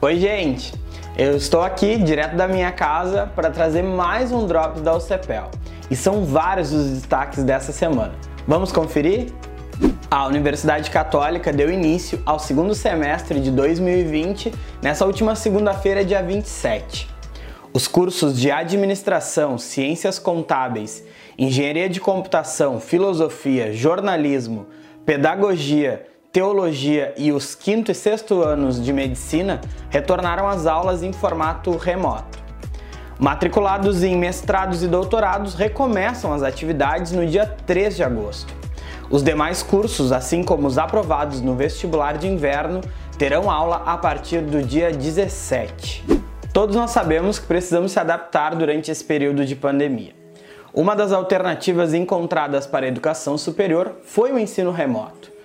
Oi, gente! Eu estou aqui direto da minha casa para trazer mais um Drops da UCPEL. E são vários os destaques dessa semana. Vamos conferir? A Universidade Católica deu início ao segundo semestre de 2020 nessa última segunda-feira, dia 27. Os cursos de Administração, Ciências Contábeis, Engenharia de Computação, Filosofia, Jornalismo, Pedagogia, Teologia e os quinto e sexto anos de Medicina retornaram às aulas em formato remoto. Matriculados em mestrados e doutorados recomeçam as atividades no dia 3 de agosto. Os demais cursos, assim como os aprovados no vestibular de inverno, terão aula a partir do dia 17. Todos nós sabemos que precisamos se adaptar durante esse período de pandemia. Uma das alternativas encontradas para a educação superior foi o ensino remoto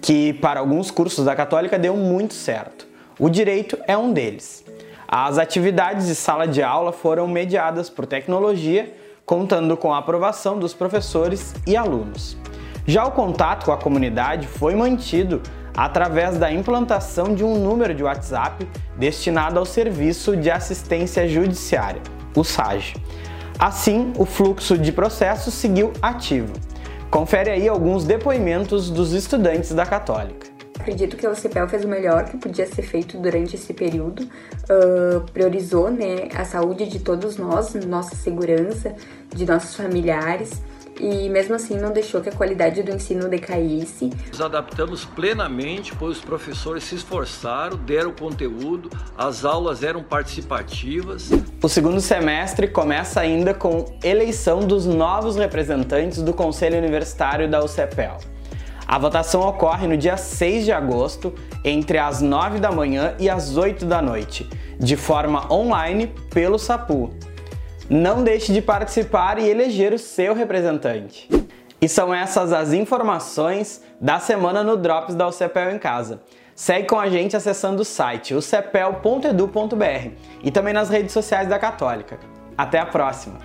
que para alguns cursos da Católica deu muito certo. O direito é um deles. As atividades de sala de aula foram mediadas por tecnologia, contando com a aprovação dos professores e alunos. Já o contato com a comunidade foi mantido através da implantação de um número de WhatsApp destinado ao Serviço de Assistência Judiciária, o SAG. Assim, o fluxo de processos seguiu ativo. Confere aí alguns depoimentos dos estudantes da Católica. Acredito que o CPEL fez o melhor que podia ser feito durante esse período, uh, priorizou né, a saúde de todos nós, nossa segurança, de nossos familiares e mesmo assim não deixou que a qualidade do ensino decaísse. Nos adaptamos plenamente, pois os professores se esforçaram, deram conteúdo, as aulas eram participativas. O segundo semestre começa ainda com eleição dos novos representantes do Conselho Universitário da UCPEL. A votação ocorre no dia 6 de agosto, entre as 9 da manhã e as 8 da noite, de forma online pelo SAPU. Não deixe de participar e eleger o seu representante. E são essas as informações da semana no Drops da UCPEL em Casa. Segue com a gente acessando o site ucepel.edu.br e também nas redes sociais da Católica. Até a próxima!